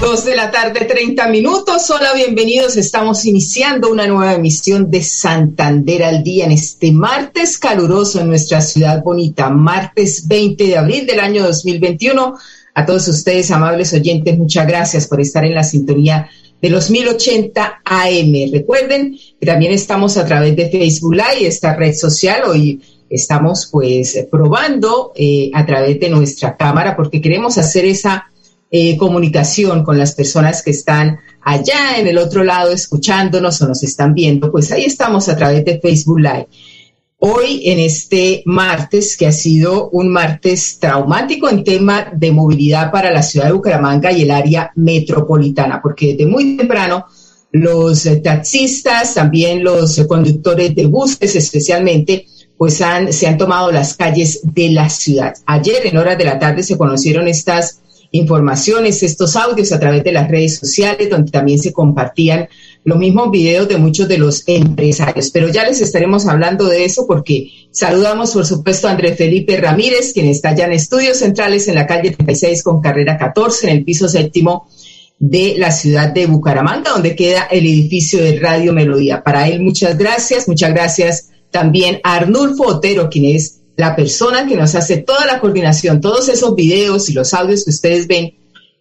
Dos de la tarde, 30 minutos. Hola, bienvenidos. Estamos iniciando una nueva emisión de Santander al día en este martes caluroso en nuestra ciudad bonita, martes 20 de abril del año 2021. A todos ustedes, amables oyentes, muchas gracias por estar en la sintonía de los 1080 AM. Recuerden que también estamos a través de Facebook Live, esta red social. Hoy estamos pues probando eh, a través de nuestra cámara porque queremos hacer esa eh, comunicación con las personas que están allá en el otro lado escuchándonos o nos están viendo, pues ahí estamos a través de Facebook Live. Hoy, en este martes, que ha sido un martes traumático en tema de movilidad para la ciudad de Bucaramanga y el área metropolitana, porque desde muy temprano los taxistas, también los conductores de buses especialmente, pues se han tomado las calles de la ciudad. Ayer, en horas de la tarde, se conocieron estas informaciones, estos audios a través de las redes sociales, donde también se compartían los mismos videos de muchos de los empresarios. Pero ya les estaremos hablando de eso porque saludamos, por supuesto, a Andrés Felipe Ramírez, quien está ya en estudios centrales en la calle 36 con carrera 14, en el piso séptimo de la ciudad de Bucaramanga, donde queda el edificio de Radio Melodía. Para él, muchas gracias. Muchas gracias también a Arnulfo Otero, quien es la persona que nos hace toda la coordinación, todos esos videos y los audios que ustedes ven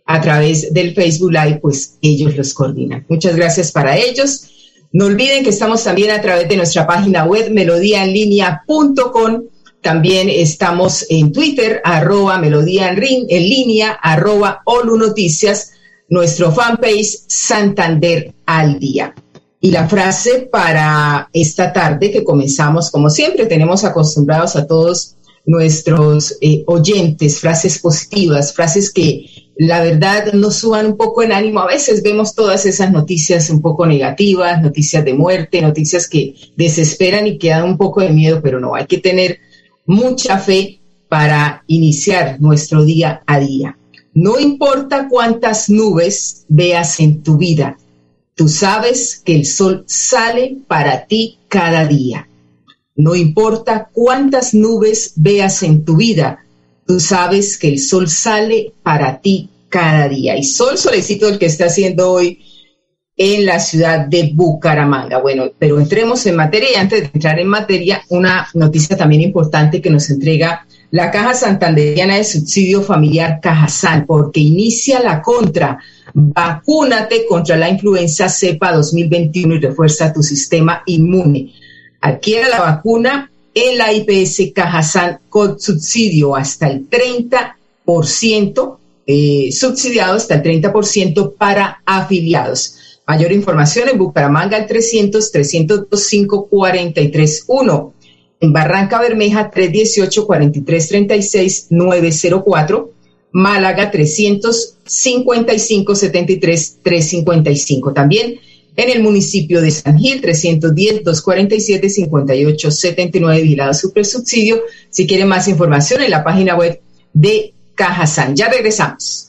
a través del Facebook Live, pues ellos los coordinan. Muchas gracias para ellos. No olviden que estamos también a través de nuestra página web melodíaenlínea.com. También estamos en Twitter, arroba melodía en, línea, arroba Olu Noticias, nuestro fanpage Santander al día. Y la frase para esta tarde que comenzamos, como siempre, tenemos acostumbrados a todos nuestros eh, oyentes, frases positivas, frases que la verdad nos suban un poco en ánimo. A veces vemos todas esas noticias un poco negativas, noticias de muerte, noticias que desesperan y que dan un poco de miedo, pero no, hay que tener mucha fe para iniciar nuestro día a día. No importa cuántas nubes veas en tu vida, Tú sabes que el sol sale para ti cada día. No importa cuántas nubes veas en tu vida, tú sabes que el sol sale para ti cada día. Y sol, solecito el que está haciendo hoy en la ciudad de Bucaramanga. Bueno, pero entremos en materia y antes de entrar en materia, una noticia también importante que nos entrega la Caja Santanderiana de Subsidio Familiar Cajasal, porque inicia la contra Vacúnate contra la influenza cepa 2021 y refuerza tu sistema inmune. Adquiera la vacuna en la IPS Cajazán con subsidio hasta el 30%, eh, subsidiado hasta el 30% para afiliados. Mayor información en Bucaramanga al 300 305 431. En Barranca Bermeja 318 4336 904 Málaga 355 73 355. También en el municipio de San Gil 310 247 58 79 vigilado super subsidio. Si quieren más información en la página web de Cajasan. Ya regresamos.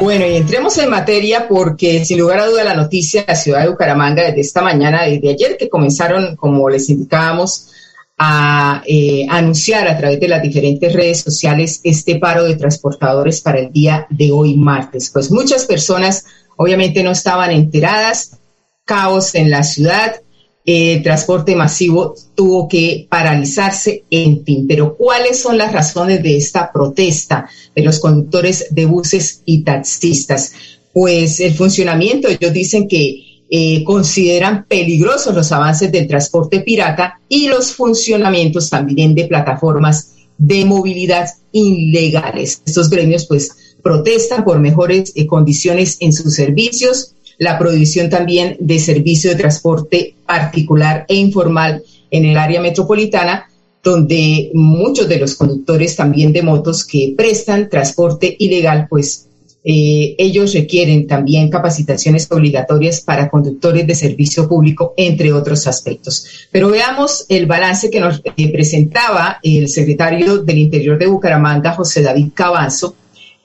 Bueno, y entremos en materia porque sin lugar a duda la noticia de la ciudad de Bucaramanga desde esta mañana, desde ayer que comenzaron, como les indicábamos, a eh, anunciar a través de las diferentes redes sociales este paro de transportadores para el día de hoy martes. Pues muchas personas obviamente no estaban enteradas, caos en la ciudad, el transporte masivo tuvo que paralizarse, en fin. Pero ¿cuáles son las razones de esta protesta de los conductores de buses y taxistas? Pues el funcionamiento, ellos dicen que eh, consideran peligrosos los avances del transporte pirata y los funcionamientos también de plataformas de movilidad ilegales. Estos gremios pues protestan por mejores eh, condiciones en sus servicios, la prohibición también de servicio de transporte particular e informal en el área metropolitana, donde muchos de los conductores también de motos que prestan transporte ilegal pues eh, ellos requieren también capacitaciones obligatorias para conductores de servicio público, entre otros aspectos. Pero veamos el balance que nos eh, presentaba el secretario del Interior de Bucaramanga, José David Cabanzo,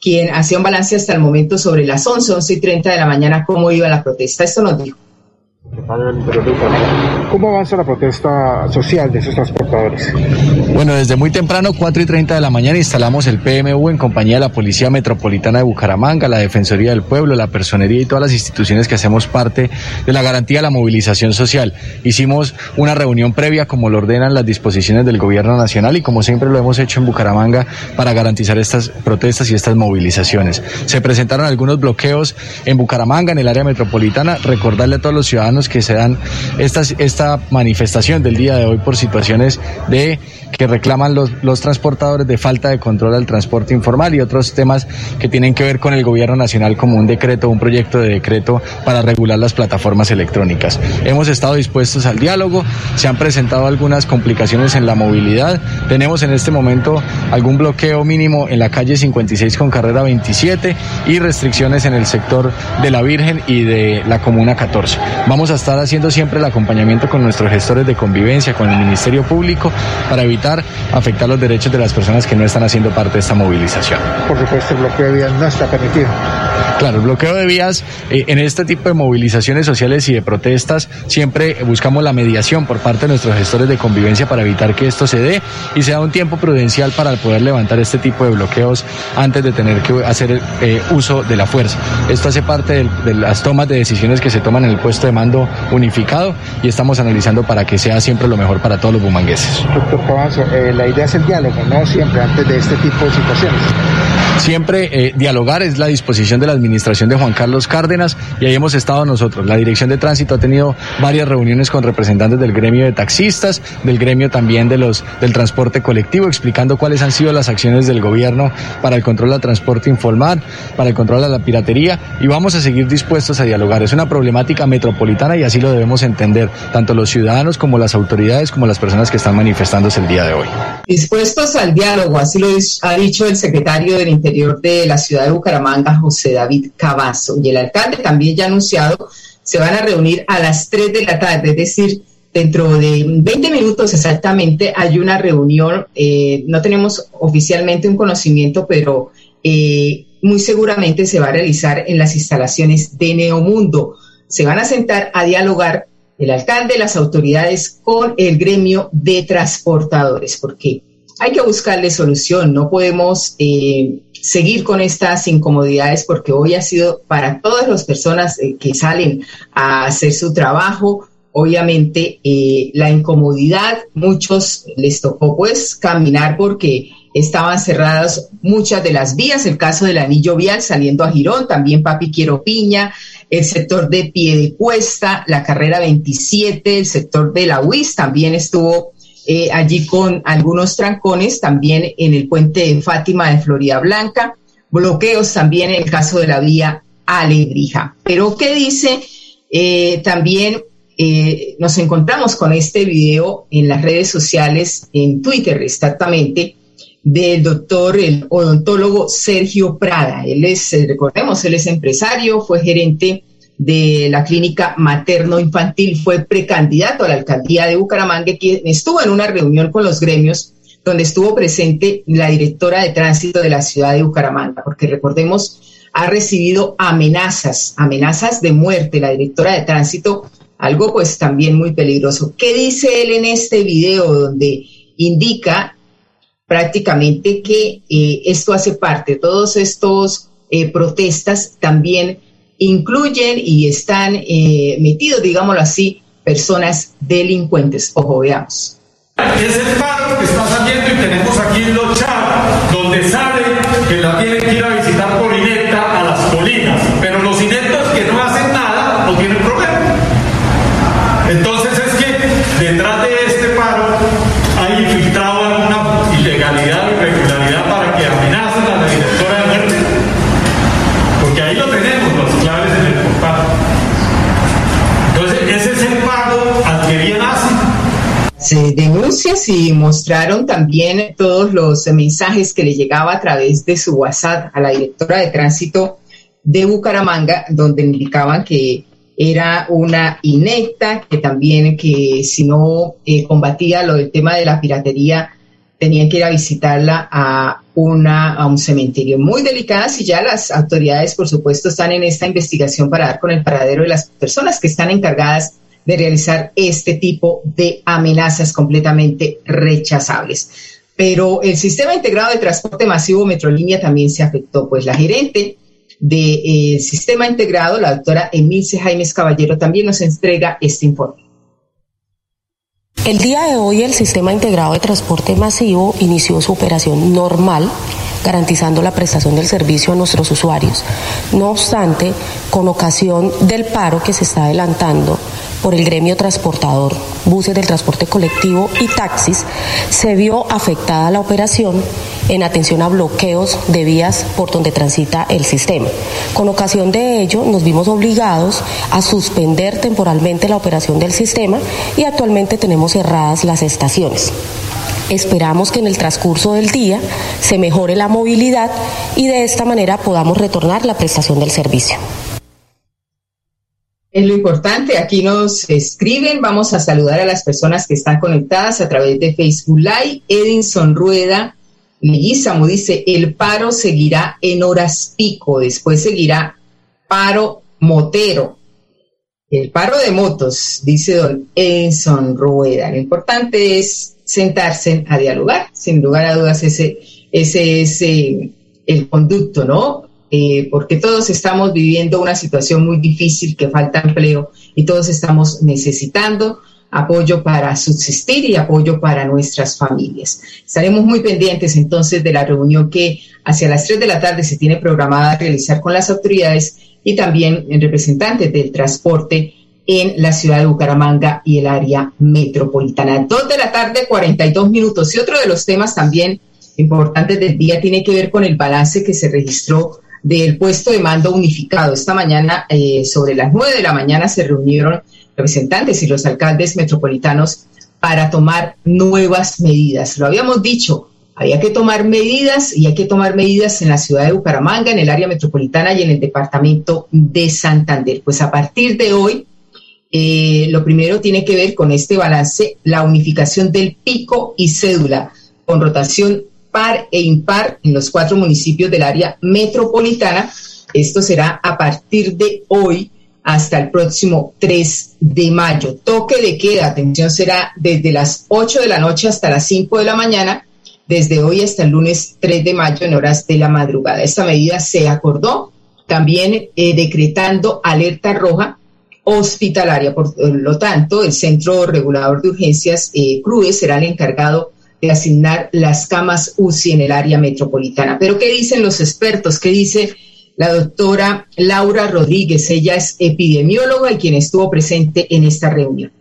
quien hacía un balance hasta el momento sobre las 11, 11 y 30 de la mañana, cómo iba la protesta. Esto nos dijo. ¿Cómo avanza la protesta social de esos transportadores? Bueno, desde muy temprano, 4 y 30 de la mañana, instalamos el PMU en compañía de la Policía Metropolitana de Bucaramanga, la Defensoría del Pueblo, la Personería y todas las instituciones que hacemos parte de la garantía de la movilización social. Hicimos una reunión previa, como lo ordenan las disposiciones del Gobierno Nacional y como siempre lo hemos hecho en Bucaramanga para garantizar estas protestas y estas movilizaciones. Se presentaron algunos bloqueos en Bucaramanga, en el área metropolitana. Recordarle a todos los ciudadanos que se dan esta manifestación del día de hoy por situaciones de que reclaman los, los transportadores de falta de control al transporte informal y otros temas que tienen que ver con el gobierno nacional como un decreto, un proyecto de decreto para regular las plataformas electrónicas. Hemos estado dispuestos al diálogo, se han presentado algunas complicaciones en la movilidad, tenemos en este momento algún bloqueo mínimo en la calle 56 con carrera 27 y restricciones en el sector de la Virgen y de la Comuna 14. Vamos a estar haciendo siempre el acompañamiento con nuestros gestores de convivencia, con el Ministerio Público, para evitar afectar los derechos de las personas que no están haciendo parte de esta movilización. Por supuesto, el bloqueo de vías no está permitido. Claro, el bloqueo de vías eh, en este tipo de movilizaciones sociales y de protestas siempre buscamos la mediación por parte de nuestros gestores de convivencia para evitar que esto se dé y sea un tiempo prudencial para poder levantar este tipo de bloqueos antes de tener que hacer eh, uso de la fuerza. Esto hace parte de, de las tomas de decisiones que se toman en el puesto de mando unificado y estamos analizando para que sea siempre lo mejor para todos los bumangueses. Doctor Cabanzo, eh, la idea es el diálogo, ¿no? Siempre antes de este tipo de situaciones. Siempre dialogar es la disposición de la administración de Juan Carlos Cárdenas y ahí hemos estado nosotros. La Dirección de Tránsito ha tenido varias reuniones con representantes del gremio de taxistas, del gremio también de los del transporte colectivo, explicando cuáles han sido las acciones del gobierno para el control del transporte informal, para el control de la piratería y vamos a seguir dispuestos a dialogar. Es una problemática metropolitana y así lo debemos entender, tanto los ciudadanos como las autoridades, como las personas que están manifestándose el día de hoy. Dispuestos al diálogo, así lo ha dicho el secretario del Interior de la ciudad de Bucaramanga, José David Cavazo, y el alcalde también ya anunciado, se van a reunir a las 3 de la tarde, es decir, dentro de 20 minutos exactamente hay una reunión, eh, no tenemos oficialmente un conocimiento, pero eh, muy seguramente se va a realizar en las instalaciones de Neomundo. Se van a sentar a dialogar el alcalde, las autoridades con el gremio de transportadores, porque hay que buscarle solución, no podemos eh, seguir con estas incomodidades porque hoy ha sido para todas las personas eh, que salen a hacer su trabajo, obviamente eh, la incomodidad, muchos les tocó pues caminar porque estaban cerradas muchas de las vías, el caso del anillo vial saliendo a Girón, también Papi Quiero Piña, el sector de Pie de Cuesta, la carrera 27, el sector de la UIS también estuvo eh, allí con algunos trancones, también en el puente de Fátima de Florida Blanca, bloqueos también en el caso de la vía Alebrija. Pero ¿qué dice? Eh, también eh, nos encontramos con este video en las redes sociales, en Twitter exactamente, del doctor, el odontólogo Sergio Prada. Él es, recordemos, él es empresario, fue gerente de la clínica materno-infantil, fue precandidato a la alcaldía de Bucaramanga, quien estuvo en una reunión con los gremios donde estuvo presente la directora de tránsito de la ciudad de Bucaramanga, porque recordemos, ha recibido amenazas, amenazas de muerte, la directora de tránsito, algo pues también muy peligroso. ¿Qué dice él en este video donde indica prácticamente que eh, esto hace parte, todos estos eh, protestas también incluyen y están eh, metidos, digámoslo así, personas delincuentes. Ojo, veamos. Es el paro que está saliendo y tenemos aquí los chat, donde sale que la tienen que ir a visitar por inecta a las colinas, pero los inectos que no hacen nada no tienen problema. porque ahí lo tenemos, los claves en el portal. Entonces, ese es el pago al que bien Se y mostraron también todos los mensajes que le llegaba a través de su WhatsApp a la directora de tránsito de Bucaramanga, donde indicaban que era una inecta, que también que si no eh, combatía lo del tema de la piratería, tenían que ir a visitarla a, una, a un cementerio. Muy delicadas y ya las autoridades, por supuesto, están en esta investigación para dar con el paradero de las personas que están encargadas de realizar este tipo de amenazas completamente rechazables. Pero el sistema integrado de transporte masivo Metrolínea también se afectó, pues la gerente del eh, sistema integrado, la doctora Emilce Jaimes Caballero, también nos entrega este informe. El día de hoy el Sistema Integrado de Transporte Masivo inició su operación normal garantizando la prestación del servicio a nuestros usuarios. No obstante, con ocasión del paro que se está adelantando por el gremio transportador, buses del transporte colectivo y taxis, se vio afectada la operación en atención a bloqueos de vías por donde transita el sistema. Con ocasión de ello, nos vimos obligados a suspender temporalmente la operación del sistema y actualmente tenemos cerradas las estaciones. Esperamos que en el transcurso del día se mejore la movilidad y de esta manera podamos retornar la prestación del servicio. Es lo importante, aquí nos escriben, vamos a saludar a las personas que están conectadas a través de Facebook Live. Edinson Rueda Leguizamo dice, el paro seguirá en horas pico, después seguirá paro motero. El paro de motos, dice don Edinson Rueda. Lo importante es sentarse a dialogar. Sin lugar a dudas, ese, ese es eh, el conducto, ¿no? Eh, porque todos estamos viviendo una situación muy difícil, que falta empleo y todos estamos necesitando apoyo para subsistir y apoyo para nuestras familias. Estaremos muy pendientes entonces de la reunión que hacia las 3 de la tarde se tiene programada realizar con las autoridades y también en representantes del transporte en la ciudad de Bucaramanga y el área metropolitana. Dos de la tarde, 42 minutos. Y otro de los temas también importantes del día tiene que ver con el balance que se registró del puesto de mando unificado. Esta mañana, eh, sobre las nueve de la mañana, se reunieron representantes y los alcaldes metropolitanos para tomar nuevas medidas. Lo habíamos dicho, había que tomar medidas y hay que tomar medidas en la ciudad de Bucaramanga, en el área metropolitana y en el departamento de Santander. Pues a partir de hoy, eh, lo primero tiene que ver con este balance, la unificación del pico y cédula con rotación par e impar en los cuatro municipios del área metropolitana. Esto será a partir de hoy hasta el próximo 3 de mayo. Toque de queda, atención, será desde las 8 de la noche hasta las 5 de la mañana, desde hoy hasta el lunes 3 de mayo en horas de la madrugada. Esta medida se acordó también eh, decretando alerta roja hospitalaria. Por lo tanto, el Centro Regulador de Urgencias eh, CRUE será el encargado de asignar las camas UCI en el área metropolitana. Pero ¿qué dicen los expertos? ¿Qué dice la doctora Laura Rodríguez? Ella es epidemióloga y quien estuvo presente en esta reunión.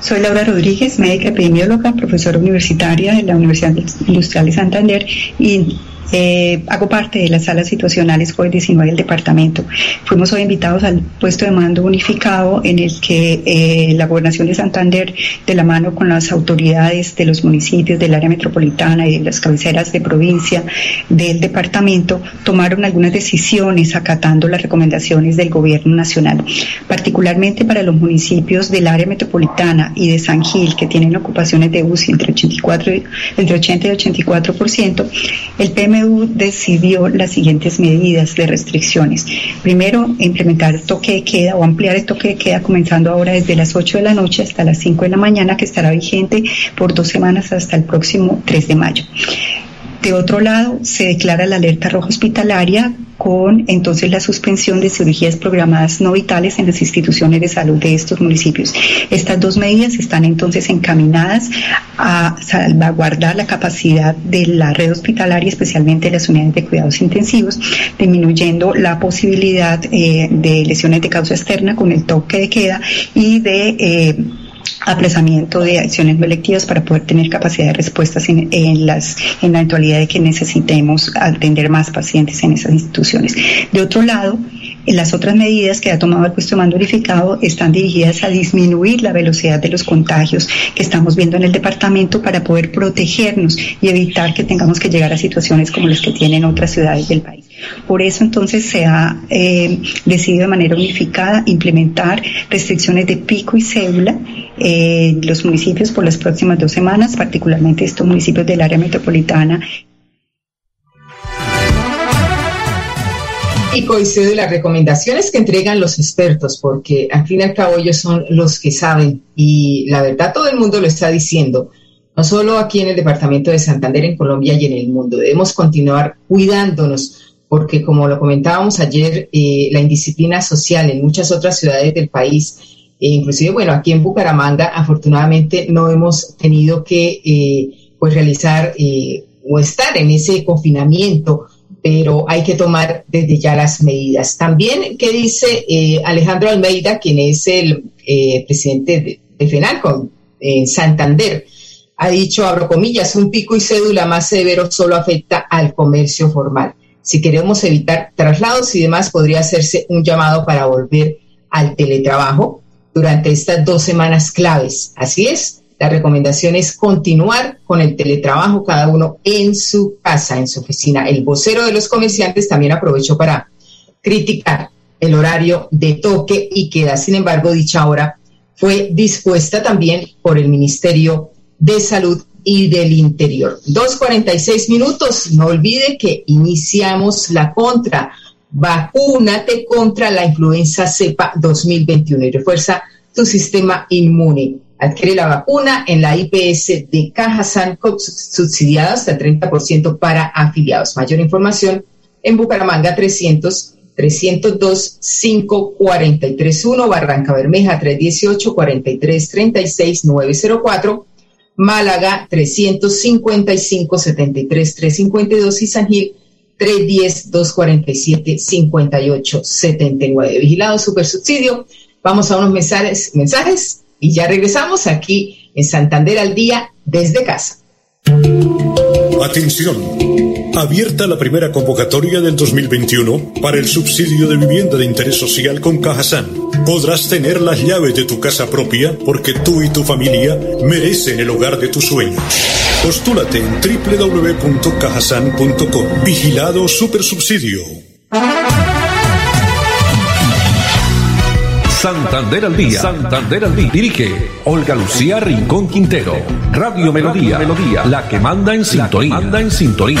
Soy Laura Rodríguez, médica epidemióloga, profesora universitaria de la Universidad Industrial de Santander y eh, hago parte de las salas situacionales COVID-19 del departamento. Fuimos hoy invitados al puesto de mando unificado en el que eh, la gobernación de Santander, de la mano con las autoridades de los municipios del área metropolitana y de las cabeceras de provincia del departamento, tomaron algunas decisiones acatando las recomendaciones del gobierno nacional, particularmente para los municipios del área metropolitana y de San Gil, que tienen ocupaciones de UCI entre, 84, entre 80 y 84%, el PM decidió las siguientes medidas de restricciones. Primero, implementar toque de queda o ampliar el toque de queda comenzando ahora desde las 8 de la noche hasta las 5 de la mañana, que estará vigente por dos semanas hasta el próximo 3 de mayo. De otro lado, se declara la alerta roja hospitalaria con entonces la suspensión de cirugías programadas no vitales en las instituciones de salud de estos municipios. Estas dos medidas están entonces encaminadas a salvaguardar la capacidad de la red hospitalaria, especialmente las unidades de cuidados intensivos, disminuyendo la posibilidad eh, de lesiones de causa externa con el toque de queda y de... Eh, aplazamiento de acciones no electivas para poder tener capacidad de respuestas en, las, en la eventualidad de que necesitemos atender más pacientes en esas instituciones. De otro lado, las otras medidas que ha tomado el puesto de mando unificado están dirigidas a disminuir la velocidad de los contagios que estamos viendo en el departamento para poder protegernos y evitar que tengamos que llegar a situaciones como las que tienen otras ciudades del país. Por eso entonces se ha eh, decidido de manera unificada implementar restricciones de pico y cédula en los municipios por las próximas dos semanas, particularmente estos municipios del área metropolitana y de las recomendaciones que entregan los expertos, porque al fin y al cabo ellos son los que saben y la verdad todo el mundo lo está diciendo, no solo aquí en el departamento de Santander, en Colombia y en el mundo. Debemos continuar cuidándonos porque como lo comentábamos ayer, eh, la indisciplina social en muchas otras ciudades del país, e inclusive, bueno, aquí en Bucaramanga, afortunadamente no hemos tenido que eh, pues realizar eh, o estar en ese confinamiento pero hay que tomar desde ya las medidas. También, ¿qué dice eh, Alejandro Almeida, quien es el presidente de, FENALCO en Santander? Ha dicho, abro comillas, un pico y cédula más severo solo afecta al comercio formal. Si queremos evitar traslados y demás, podría hacerse un llamado para volver al teletrabajo durante estas dos semanas claves. Así es, la recomendación es continuar con el teletrabajo, cada uno en su casa, en su oficina. El vocero de los comerciantes también aprovechó para criticar el horario de toque y queda, sin embargo, dicha hora fue dispuesta también por el Ministerio de Salud y del Interior. 2.46 minutos. No olvide que iniciamos la contra. Vacúnate contra la influenza cepa 2021 y refuerza tu sistema inmune. Adquiere la vacuna en la IPS de Caja Sanco subsidiada hasta el 30% para afiliados. Mayor información en Bucaramanga 300 302 5431 Barranca Bermeja 318 43 36 904 Málaga 355 73 352 y San Gil 310 247 58 79 Vigilado super subsidio. Vamos a unos mensajes, mensajes y ya regresamos aquí en Santander al día desde casa. Atención. Abierta la primera convocatoria del 2021 para el subsidio de vivienda de interés social con Cajasan. Podrás tener las llaves de tu casa propia porque tú y tu familia merecen el hogar de tus sueños. Postúlate en www.cajasan.com. Vigilado Supersubsidio. Santander al día. Santander al día. Dirige Olga Lucía Rincón Quintero. Radio Melodía. Melodía. La que manda en sintonía. Manda en sintonía.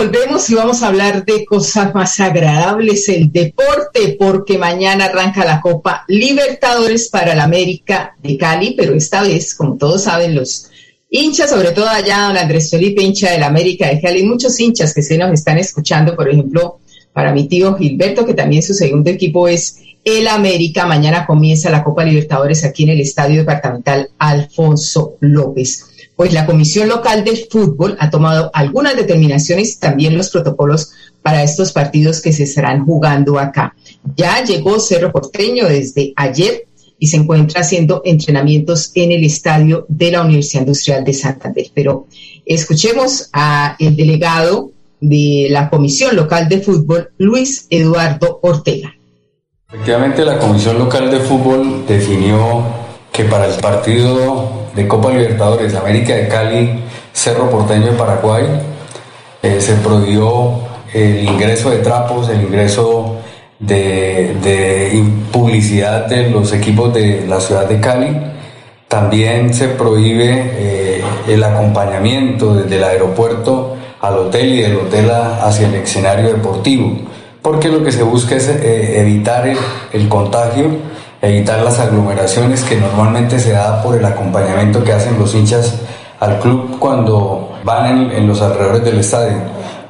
Volvemos y vamos a hablar de cosas más agradables, el deporte, porque mañana arranca la Copa Libertadores para la América de Cali, pero esta vez, como todos saben, los hinchas, sobre todo allá, don Andrés Felipe, hincha de la América de Cali, muchos hinchas que se nos están escuchando, por ejemplo, para mi tío Gilberto, que también su segundo equipo es el América. Mañana comienza la Copa Libertadores aquí en el Estadio Departamental Alfonso López. Pues la Comisión Local de Fútbol ha tomado algunas determinaciones y también los protocolos para estos partidos que se estarán jugando acá. Ya llegó Cerro Porteño desde ayer y se encuentra haciendo entrenamientos en el estadio de la Universidad Industrial de Santander. Pero escuchemos a el delegado de la Comisión Local de Fútbol, Luis Eduardo Ortega. Efectivamente, la Comisión Local de Fútbol definió que para el partido de Copa Libertadores América de Cali, Cerro Porteño de Paraguay, eh, se prohibió el ingreso de trapos, el ingreso de, publicidad de los equipos de la ciudad de Cali. También se prohíbe eh, el acompañamiento desde el aeropuerto al hotel y del hotel hacia el escenario deportivo, porque lo que se busca es eh, evitar el, contagio, evitar las aglomeraciones que normalmente se da por el acompañamiento que hacen los hinchas al club cuando van en, los alrededores del estadio.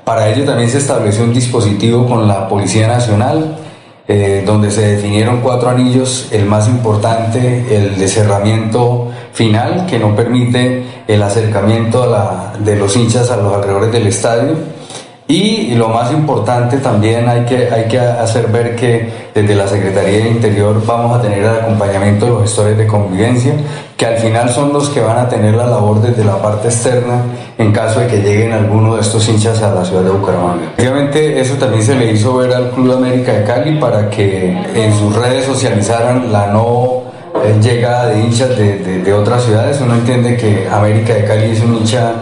Para ello también se estableció un dispositivo con la Policía Nacional, eh, donde se definieron cuatro anillos, el más importante, el de cerramiento final, que no permite el acercamiento de los hinchas a los alrededores del estadio y lo más importante también hay que, hay que hacer ver que desde la Secretaría de Interior vamos a tener el acompañamiento de los gestores de convivencia, que al final son los que van a tener la labor desde la parte externa en caso de que lleguen alguno de estos hinchas a la ciudad de Bucaramanga. Obviamente eso también se le hizo ver al Club América de Cali para que en sus redes socializaran la no eh, llegada de hinchas de, de, de otras ciudades. Uno entiende que América de Cali es un hincha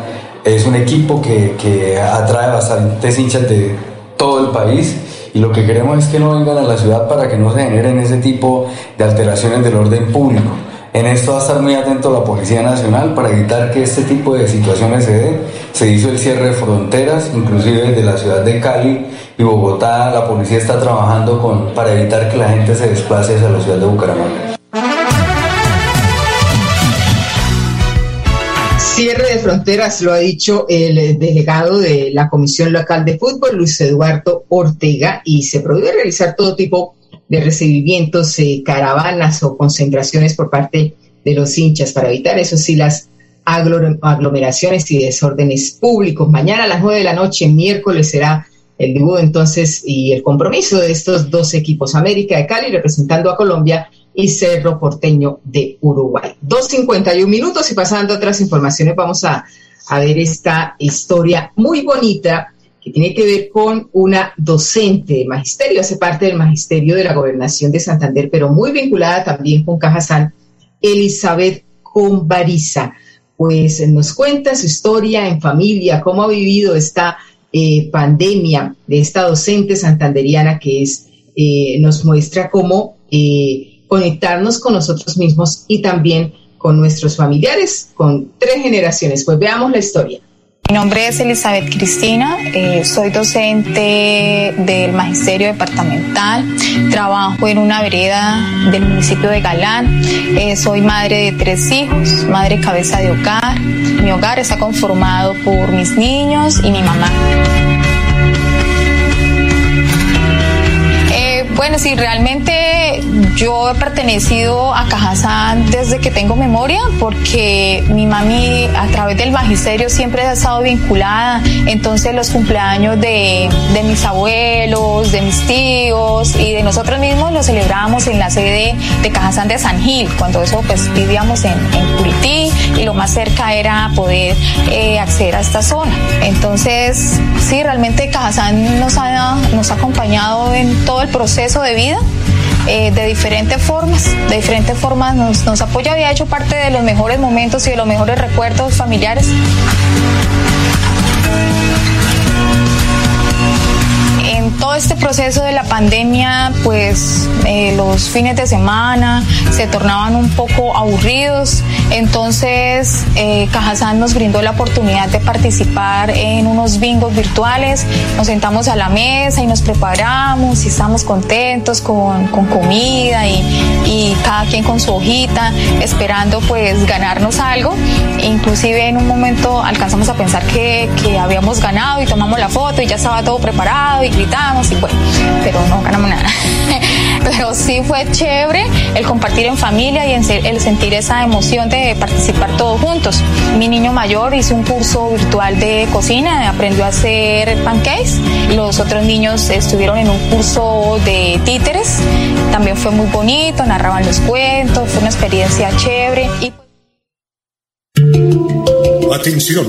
es un equipo que, que atrae bastantes hinchas de todo el país y lo que queremos es que no vengan a la ciudad para que no se generen ese tipo de alteraciones del orden público. En esto va a estar muy atento la Policía Nacional para evitar que este tipo de situaciones se den. Se hizo el cierre de fronteras, inclusive desde la ciudad de Cali y Bogotá, la policía está trabajando con, para evitar que la gente se desplace hacia la ciudad de Bucaramanga. Fronteras, lo ha dicho el delegado de la Comisión Local de Fútbol, Luis Eduardo Ortega, y se prohíbe realizar todo tipo de recibimientos, eh, caravanas o concentraciones por parte de los hinchas para evitar, eso sí, las aglomeraciones y desórdenes públicos. Mañana a las nueve de la noche, miércoles, será el debut entonces y el compromiso de estos dos equipos, América de Cali representando a Colombia y Cerro Porteño de Uruguay. 2.51 minutos y pasando a otras informaciones vamos a, a ver esta historia muy bonita que tiene que ver con una docente de magisterio, hace parte del magisterio de la gobernación de Santander, pero muy vinculada también con Cajazán, Elizabeth Convariza. Pues nos cuenta su historia en familia, cómo ha vivido esta eh, pandemia de esta docente santanderiana que es, eh, nos muestra cómo eh, conectarnos con nosotros mismos y también con nuestros familiares, con tres generaciones. Pues veamos la historia. Mi nombre es Elizabeth Cristina, eh, soy docente del Magisterio Departamental, trabajo en una vereda del municipio de Galán, eh, soy madre de tres hijos, madre cabeza de hogar. Mi hogar está conformado por mis niños y mi mamá. Bueno, sí, realmente yo he pertenecido a Cajazán desde que tengo memoria porque mi mami a través del magisterio siempre ha estado vinculada. Entonces los cumpleaños de, mis abuelos, de mis tíos y de nosotros mismos los celebrábamos en la sede de Cajazán de San Gil, cuando eso pues vivíamos en, en Curití y lo más cerca era poder eh, acceder a esta zona. Entonces, sí, realmente Cajazán nos ha, nos ha acompañado en todo el proceso de vida eh, de diferentes formas, de diferentes formas nos, nos apoya y ha hecho parte de los mejores momentos y de los mejores recuerdos familiares. Todo este proceso de la pandemia, pues eh, los fines de semana se tornaban un poco aburridos, entonces eh, nos brindó la oportunidad de participar en unos bingos virtuales, nos sentamos a la mesa y nos preparamos y estamos contentos con, con comida y, y, cada quien con su hojita, esperando pues ganarnos algo, inclusive en un momento alcanzamos a pensar que, que habíamos ganado y tomamos la foto y ya estaba todo preparado y y bueno, pero no ganamos nada. pero sí fue chévere el compartir en familia y el sentir esa emoción de participar todos juntos. Mi niño mayor hizo un curso virtual de cocina, aprendió a hacer pancakes. Los otros niños estuvieron en un curso de títeres, también fue muy bonito, narraban los cuentos, fue una experiencia chévere. Atención.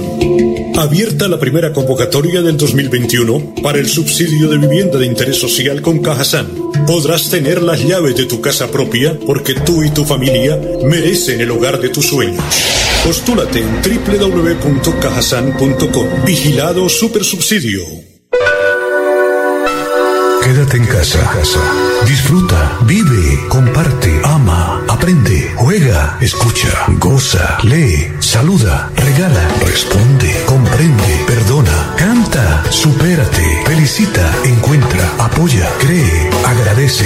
Abierta la primera convocatoria del 2021 para el subsidio de vivienda de interés social con Cajasan. Podrás tener las llaves de tu casa propia porque tú y tu familia merecen el hogar de tus sueños. Postúlate en www.cajasan.com. Vigilado Supersubsidio. Quédate en casa. Disfruta, vive, comparte, ama, aprende, juega, escucha, goza, lee, saluda, regala, responde, comprende, perdona, canta, supérate, felicita, encuentra, apoya, cree, agradece,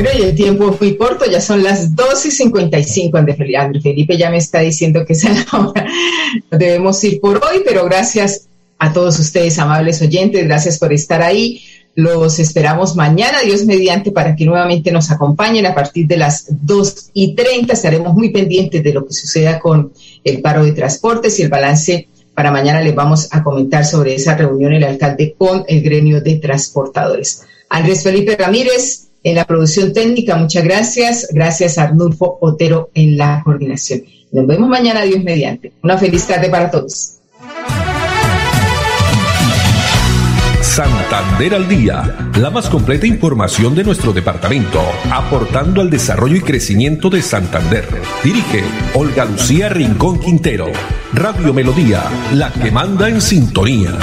Bueno, y el tiempo fue corto, ya son las 2 y 55. André Felipe ya me está diciendo que es la hora. Debemos ir por hoy, pero gracias a todos ustedes, amables oyentes, gracias por estar ahí. Los esperamos mañana, Dios mediante, para que nuevamente nos acompañen a partir de las 2 y 30. Estaremos muy pendientes de lo que suceda con el paro de transportes y el balance. Para mañana les vamos a comentar sobre esa reunión el alcalde con el gremio de transportadores. Andrés Felipe Ramírez, en la producción técnica. Muchas gracias. Gracias a Arnulfo Otero en la coordinación. Nos vemos mañana, Dios mediante. Una feliz tarde para todos. Santander al día, la más completa información de nuestro departamento, aportando al desarrollo y crecimiento de Santander. Dirige Olga Lucía Rincón Quintero. Radio Melodía, la que manda en sintonía.